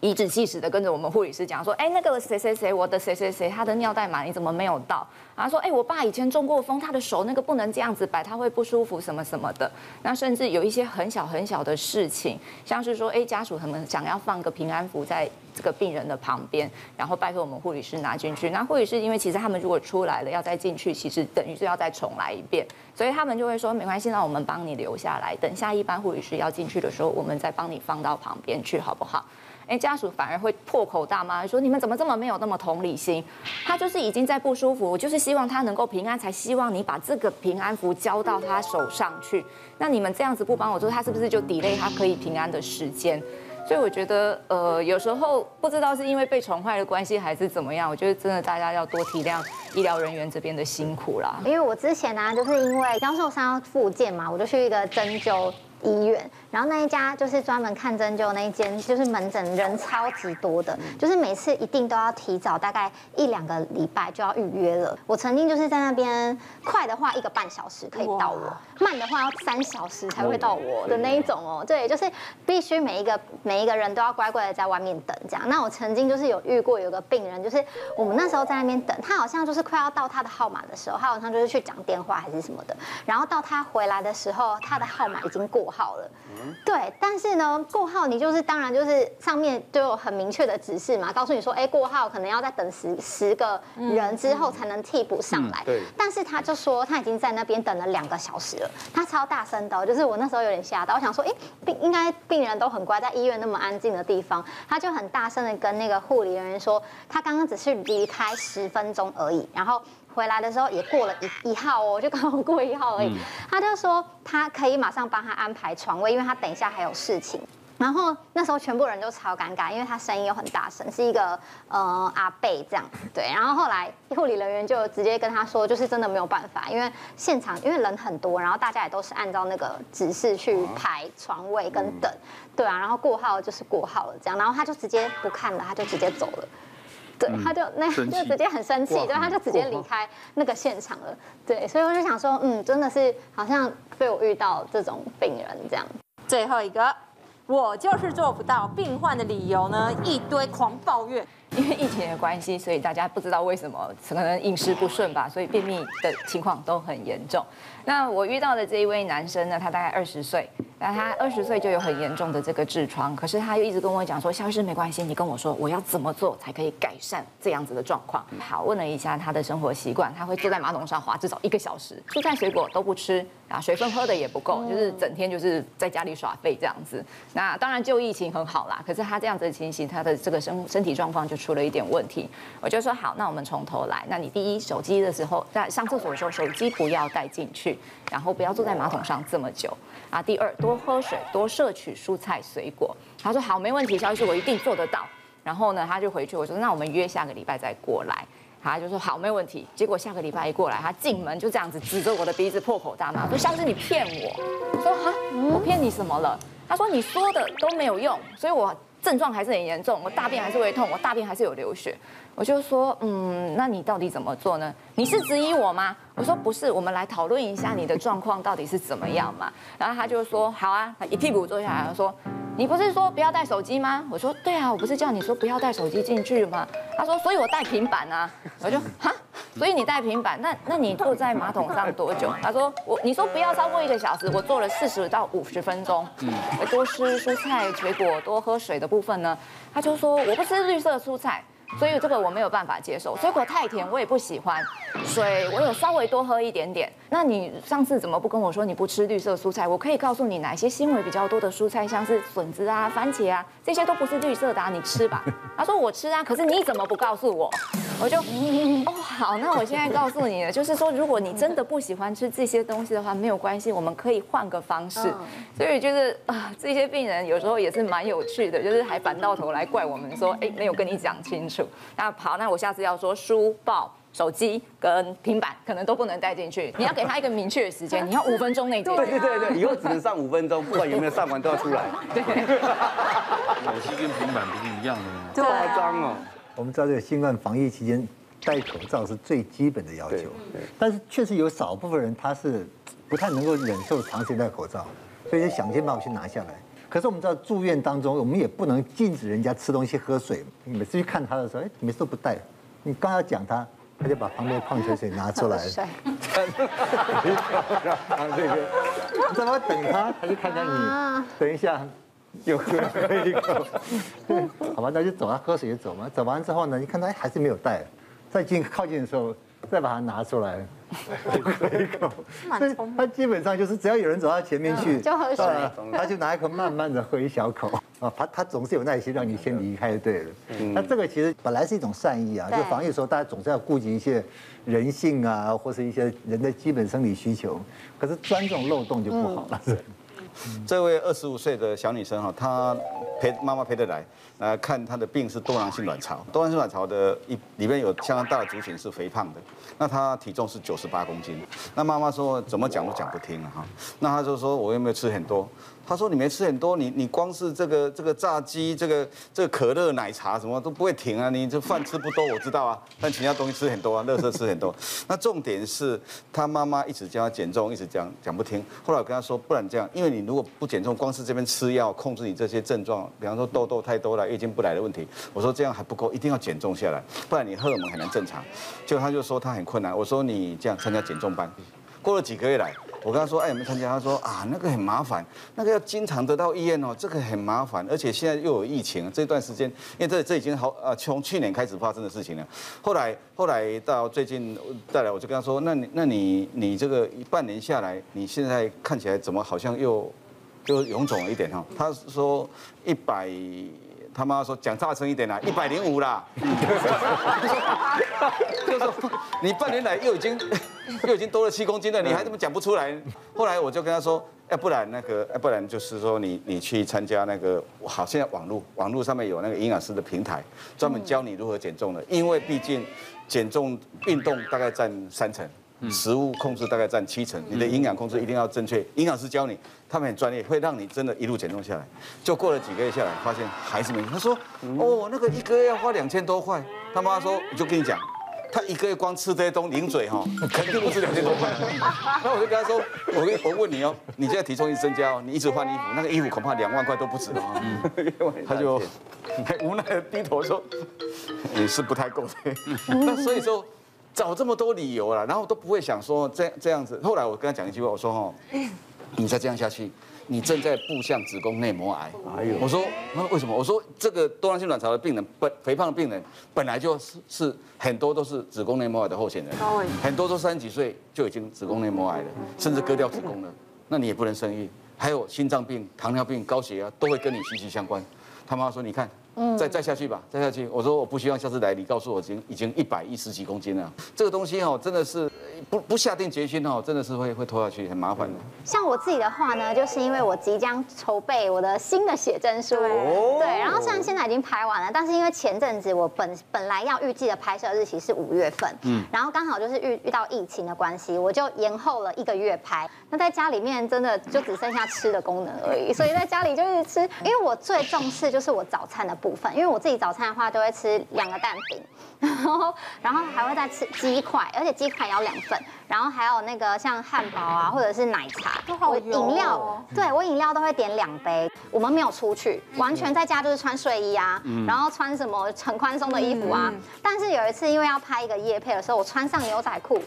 S8: 颐指气使的跟着我们护理师讲说，哎，那个谁谁谁，我的谁谁谁，他的尿袋码你怎么没有到？然后说，哎，我爸以前中过风，他的手那个不能这样子摆，他会不舒服什么什么的。那甚至有一些很小很小的事情，像是说，哎，家属他们想要放个平安符在。这个病人的旁边，然后拜托我们护理师拿进去。那护理师因为其实他们如果出来了要再进去，其实等于是要再重来一遍，所以他们就会说没关系，那我们帮你留下来，等下一班护理师要进去的时候，我们再帮你放到旁边去，好不好？哎，家属反而会破口大骂说：“你们怎么这么没有那么同理心？他就是已经在不舒服，我就是希望他能够平安，才希望你把这个平安符交到他手上去。那你们这样子不帮我做，他是不是就 delay 他可以平安的时间？”所以我觉得，呃，有时候不知道是因为被宠坏的关系，还是怎么样。我觉得真的大家要多体谅医疗人员这边的辛苦啦。
S12: 因为我之前呢、就是因为刚受伤要复健嘛，我就去一个针灸医院。然后那一家就是专门看针灸那一间，就是门诊人超级多的，就是每次一定都要提早大概一两个礼拜就要预约了。我曾经就是在那边快的话一个半小时可以到我，慢的话要三小时才会到我的那一种哦。对，就是必须每一个每一个人都要乖乖的在外面等这样。那我曾经就是有遇过有个病人，就是我们那时候在那边等，他好像就是快要到他的号码的时候，他好像就是去讲电话还是什么的，然后到他回来的时候，他的号码已经过号了。对，但是呢，过号你就是当然就是上面都有很明确的指示嘛，告诉你说，哎，过号可能要再等十十个人之后才能替补上来。对。但是他就说他已经在那边等了两个小时了，他超大声的，就是我那时候有点吓到，我想说，哎，病应该病人都很乖，在医院那么安静的地方，他就很大声的跟那个护理人员说，他刚刚只是离开十分钟而已，然后。回来的时候也过了一一号哦，就刚好过一号而已。嗯、他就说他可以马上帮他安排床位，因为他等一下还有事情。然后那时候全部人都超尴尬，因为他声音又很大声，是一个呃阿贝这样。对，然后后来护理人员就直接跟他说，就是真的没有办法，因为现场因为人很多，然后大家也都是按照那个指示去排床位跟等。对啊，然后过号就是过号了这样，然后他就直接不看了，他就直接走了。对，他就那就直接很生气，对，他就直接离开那个现场了。对，所以我就想说，嗯，真的是好像被我遇到这种病人这样。
S4: 最后一个，我就是做不到。病患的理由呢，一堆狂抱怨。
S8: 因为疫情的关系，所以大家不知道为什么，可能饮食不顺吧，所以便秘的情况都很严重。那我遇到的这一位男生呢，他大概二十岁，那他二十岁就有很严重的这个痔疮，可是他又一直跟我讲说，肖医师没关系，你跟我说我要怎么做才可以改善这样子的状况。好，问了一下他的生活习惯，他会坐在马桶上滑至少一个小时，蔬菜水果都不吃，啊，水分喝的也不够，就是整天就是在家里耍废这样子。那当然就疫情很好啦，可是他这样子的情形，他的这个身身体状况就出了一点问题。我就说好，那我们从头来。那你第一手机的时候，在上厕所的时候，手机不要带进去。然后不要坐在马桶上这么久啊！第二，多喝水，多摄取蔬菜水果。他说好，没问题，萧医师，我一定做得到。然后呢，他就回去，我说那我们约下个礼拜再过来。他就说好，没问题。结果下个礼拜一过来，他进门就这样子指着我的鼻子破口大骂，说萧医师你骗我。我说哈，我骗你什么了？他说你说的都没有用，所以我症状还是很严重，我大便还是会痛，我大便还是有流血。我就说，嗯，那你到底怎么做呢？你是质疑我吗？我说不是，我们来讨论一下你的状况到底是怎么样嘛。然后他就说，好啊，他一屁股坐下来，他说，你不是说不要带手机吗？我说，对啊，我不是叫你说不要带手机进去吗？他说，所以我带平板啊。我就哈，所以你带平板，那那你坐在马桶上多久？他说我，你说不要超过一个小时，我坐了四十到五十分钟。嗯，多吃蔬菜水果，多喝水的部分呢，他就说我不吃绿色蔬菜。所以这个我没有办法接受，水果太甜我也不喜欢，水我有稍微多喝一点点。那你上次怎么不跟我说你不吃绿色蔬菜？我可以告诉你哪些纤维比较多的蔬菜，像是笋子啊、番茄啊，这些都不是绿色的啊，你吃吧。他说我吃啊，可是你怎么不告诉我？我就哦好，那我现在告诉你了，就是说如果你真的不喜欢吃这些东西的话，没有关系，我们可以换个方式。所以就是啊，这些病人有时候也是蛮有趣的，就是还反到头来怪我们说，哎，没有跟你讲清楚。那好，那我下次要说书报、手机跟平板可能都不能带进去。你要给他一个明确的时间，你要五分钟内解决。
S10: 对对对对，以后只能上五分钟，不管有没有上完都要出来。
S2: 对，手机跟平板不是一样的吗？
S10: 这么夸张哦。
S7: 我们知道这个新冠防疫期间戴口罩是最基本的要求，但是确实有少部分人他是不太能够忍受长时间戴口罩，所以就想尽办法去拿下来。可是我们知道住院当中，我们也不能禁止人家吃东西喝水。每次去看他的时候，哎，每次都不带。你刚要讲他，他就把旁边矿泉水拿出来。帅。这个，你怎么等他？他就看看你。等一下，又喝一口。好吧，那就走啊，喝水就走嘛。走完之后呢，你看他还是没有带。再近靠近的时候，再把它拿出来。喝一口，他基本上就是只要有人走到前面去，
S12: 就喝水，
S7: 他就拿一口慢慢的喝一小口。啊，他他总是有耐心让你先离开就对了。那这个其实本来是一种善意啊，就防疫的时候大家总是要顾及一些人性啊，或是一些人的基本生理需求，可是钻这种漏洞就不好了。
S6: 这位二十五岁的小女生哈，她陪妈妈陪着来。来看她的病是多囊性卵巢，多囊性卵巢的一里面有相当大的族群是肥胖的，那她体重是九十八公斤，那妈妈说怎么讲都讲不听了哈，那她就说我又没有吃很多？他说：“你没吃很多，你你光是这个这个炸鸡，这个这个可乐、奶茶什么都不会停啊！你这饭吃不多，我知道啊，但其他东西吃很多啊，乐色吃很多。那重点是他妈妈一直叫他减重，一直讲讲不听。后来我跟他说，不然这样，因为你如果不减重，光是这边吃药控制你这些症状，比方说痘痘太多了、月经不来的问题，我说这样还不够，一定要减重下来，不然你荷尔蒙很难正常。结果他就说他很困难。我说你这样参加减重班，过了几个月来。”我跟他说，哎，有没参加？他说啊，那个很麻烦，那个要经常得到医院哦，这个很麻烦，而且现在又有疫情，这段时间，因为这这已经好啊，从去年开始发生的事情了。后来后来到最近再来，我就跟他说，那你那你你这个半年下来，你现在看起来怎么好像又又臃肿了一点哈？他说一百。他妈说讲大声一点啦，一百零五啦，就说你半年来又已经 又已经多了七公斤了，你还怎么讲不出来？后来我就跟他说，要不然那个，要不然就是说你你去参加那个，好，现在网络网络上面有那个营养师的平台，专门教你如何减重的，因为毕竟减重运动大概占三成。食物控制大概占七成，你的营养控制一定要正确。营养师教你，他们很专业，会让你真的一路减重下来。就过了几个月下来，发现还是没用。他说：“哦，那个一个月要花两千多块。”他妈说：“我就跟你讲，他一个月光吃这些东西，零嘴哈，肯定不是两千多块。”那我就跟他说：“我我问你哦，你现在体重一增加哦，你一直换衣服，那个衣服恐怕两万块都不止哦。”他就 很无奈的低头说：“你是不太够的。”那所以说。找这么多理由了，然后都不会想说这这样子。后来我跟他讲一句话，我说哦，你再这样下去，你正在步向子宫内膜癌。哎呦，我说那为什么？我说这个多囊性卵巢的病人，本肥胖的病人，本来就是是很多都是子宫内膜癌的候选人，很多都三十几岁就已经子宫内膜癌了，甚至割掉子宫了，那你也不能生育。还有心脏病、糖尿病、高血压都会跟你息息相关。他妈说，你看。嗯，再再下去吧，再下去。我说我不希望下次来，你告诉我已经已经一百一十几公斤了。这个东西哦，真的是不不下定决心哦，真的是会会拖下去，很麻烦的。
S12: 像我自己的话呢，就是因为我即将筹备我的新的写真书，对，然后虽然现在已经拍完了，但是因为前阵子我本本来要预计的拍摄日期是五月份，嗯，然后刚好就是遇遇到疫情的关系，我就延后了一个月拍。那在家里面真的就只剩下吃的功能而已，所以在家里就是吃，因为我最重视就是我早餐的部分，因为我自己早餐的话都会吃两个蛋饼，然后然后还会再吃鸡块，而且鸡块也要两份。然后还有那个像汉堡啊，或者是奶茶，我饮料，对我饮料都会点两杯。我们没有出去，完全在家就是穿睡衣啊，然后穿什么很宽松的衣服啊。但是有一次因为要拍一个夜配的时候，我穿上牛仔裤。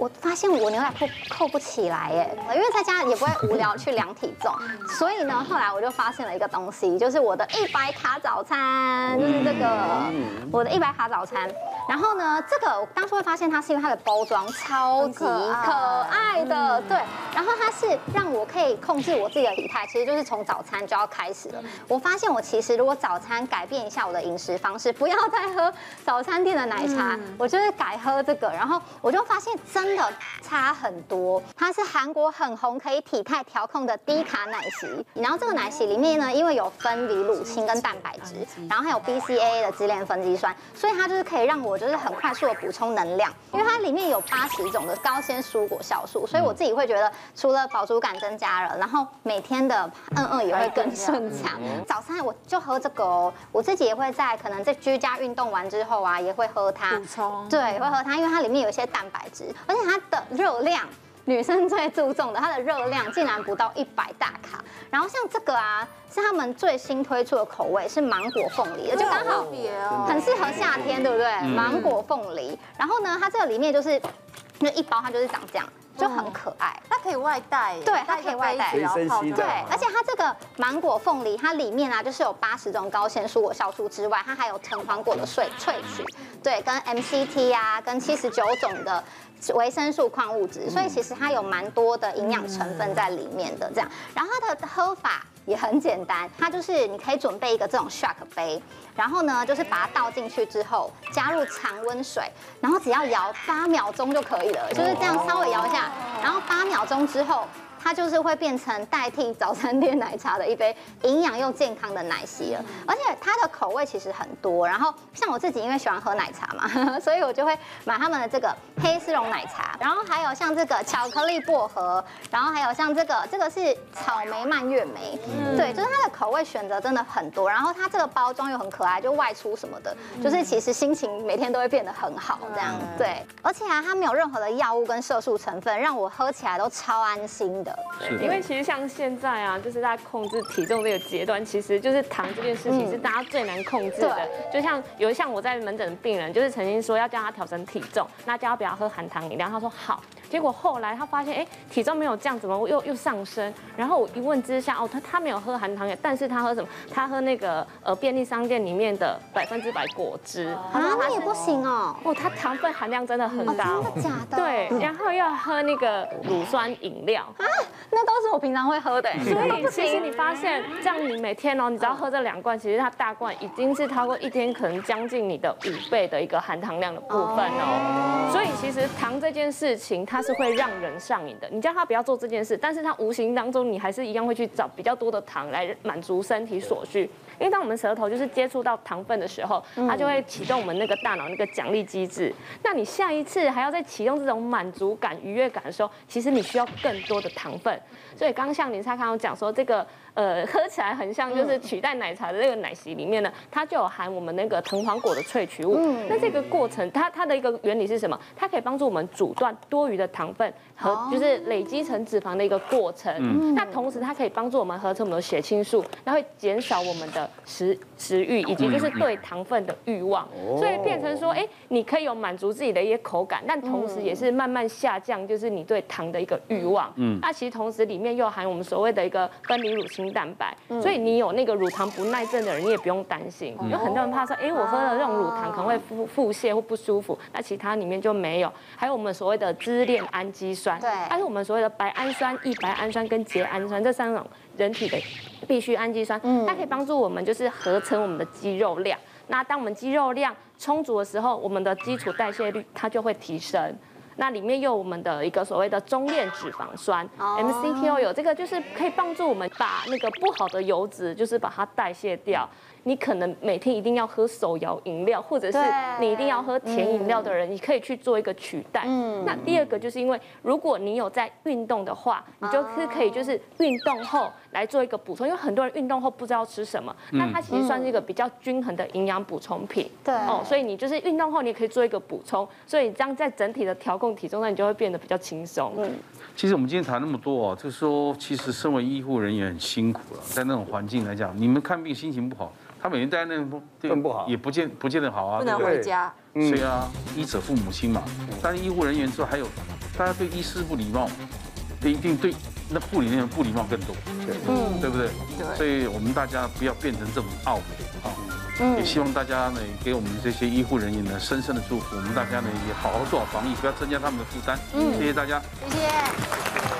S12: 我发现我牛仔裤扣不起来耶，因为在家也不会无聊去量体重，所以呢，后来我就发现了一个东西，就是我的一百卡早餐，就是这个我的一百卡早餐。然后呢，这个我当初会发现它是因为它的包装超级可爱的，对。然后它是让我可以控制我自己的体态，其实就是从早餐就要开始了。我发现我其实如果早餐改变一下我的饮食方式，不要再喝早餐店的奶茶，我就是改喝这个，然后我就发现真。的差很多，它是韩国很红，可以体态调控的低卡奶昔。然后这个奶昔里面呢，因为有分离乳清跟蛋白质，然后还有 BCAA 的支链分肌酸，所以它就是可以让我就是很快速的补充能量。因为它里面有八十种的高纤蔬果酵素，所以我自己会觉得除了饱足感增加了，然后每天的嗯嗯也会更顺畅。早餐我就喝这个哦，我自己也会在可能在居家运动完之后啊，也会喝它补充。对，会喝它，因为它里面有一些蛋白质，而且。它的热量，女生最注重的，它的热量竟然不到一百大卡。然后像这个啊，是他们最新推出的口味，是芒果凤梨的，就刚好很适合夏天，对不对？芒果凤梨。然后呢，它这个里面就是，那一包它就是长这样，就很可爱。它可以外带，对，它可以外带，
S10: 然后对，
S12: 而且它这个芒果凤梨，它里面啊，就是有八十种高纤蔬果酵素之外，它还有藤黄果的萃萃取，对，跟 MCT 啊，跟七十九种的。维生素、矿物质，所以其实它有蛮多的营养成分在里面的。这样，然后它的喝法也很简单，它就是你可以准备一个这种 shark 杯，然后呢，就是把它倒进去之后，加入常温水，然后只要摇八秒钟就可以了，就是这样稍微摇一下，然后八秒钟之后。它就是会变成代替早餐店奶茶的一杯营养又健康的奶昔了，而且它的口味其实很多。然后像我自己因为喜欢喝奶茶嘛，所以我就会买他们的这个黑丝绒奶茶，然后还有像这个巧克力薄荷，然后还有像这个这个是草莓蔓越莓，对，就是它的口味选择真的很多。然后它这个包装又很可爱，就外出什么的，就是其实心情每天都会变得很好这样。对，而且啊，它没有任何的药物跟色素成分，让我喝起来都超安心的。
S13: 对，因为其实像现在啊，就是在控制体重这个阶段，其实就是糖这件事情是大家最难控制的。就像有像我在门诊的病人，就是曾经说要叫他调整体重，那叫他不要喝含糖饮料，他说好。结果后来他发现，哎，体重没有降，怎么又又上升？然后我一问之下，哦，他他没有喝含糖饮，但是他喝什么？他喝那个呃便利商店里面的百分之百果汁。
S12: 啊，那也不行哦。
S13: 哦，他糖分含量真的很高。
S12: 真的假的？
S13: 对，然后要喝那个乳酸饮料。啊，
S12: 那都是我平常会喝的。
S13: 所以其实你发现，这样你每天哦，你只要喝这两罐，其实它大罐已经是超过一天可能将近你的五倍的一个含糖量的部分哦。所以其实糖这件事情，它。是会让人上瘾的。你叫他不要做这件事，但是他无形当中，你还是一样会去找比较多的糖来满足身体所需。因为当我们舌头就是接触到糖分的时候，它就会启动我们那个大脑那个奖励机制。那你下一次还要再启动这种满足感、愉悦感的时候，其实你需要更多的糖分。所以刚刚像林灿康讲说这个。呃，喝起来很像，就是取代奶茶的那个奶昔里面呢，它就有含我们那个藤黄果的萃取物。那这个过程，它它的一个原理是什么？它可以帮助我们阻断多余的糖分和就是累积成脂肪的一个过程。那同时，它可以帮助我们合成我们的血清素，然后会减少我们的食食欲以及就是对糖分的欲望。所以变成说，哎，你可以有满足自己的一些口感，但同时也是慢慢下降，就是你对糖的一个欲望。嗯。那其实同时里面又含我们所谓的一个分离乳清。蛋白，所以你有那个乳糖不耐症的人，你也不用担心。有很多人怕说，哎，我喝了这种乳糖可能会腹腹泻或不舒服，那其他里面就没有。还有我们所谓的支链氨基酸，对，还有我们所谓的白氨酸、异白氨酸跟缬氨酸这三种人体的必需氨基酸，它可以帮助我们就是合成我们的肌肉量。那当我们肌肉量充足的时候，我们的基础代谢率它就会提升。那里面有我们的一个所谓的中链脂肪酸，MCTO 有这个就是可以帮助我们把那个不好的油脂，就是把它代谢掉。你可能每天一定要喝手摇饮料，或者是你一定要喝甜饮料的人，你可以去做一个取代。嗯。那第二个就是因为，如果你有在运动的话，你就是可以就是运动后来做一个补充，因为很多人运动后不知道吃什么，那它其实算是一个比较均衡的营养补充品。对。哦，所以你就是运动后你也可以做一个补充，所以这样在整体的调控体重，上你就会变得比较轻松。嗯，
S2: 其实我们今天谈那么多哦，就是说，其实身为医护人员很辛苦了，在那种环境来讲，你们看病心情不好，他每天待在那种
S10: 更不好，
S2: 也不见不见得好啊，
S4: 不能回家。
S2: 对啊，医者父母亲嘛。但是医护人员之后还有，大家对医师不礼貌，一定对那护理人员不礼貌更多。嗯，对不对？对。所以我们大家不要变成这种傲骨啊。也希望大家呢，给我们这些医护人员呢，深深的祝福。我们大家呢，也好好做好防疫，不要增加他们的负担。嗯，谢谢大家。
S4: 谢谢。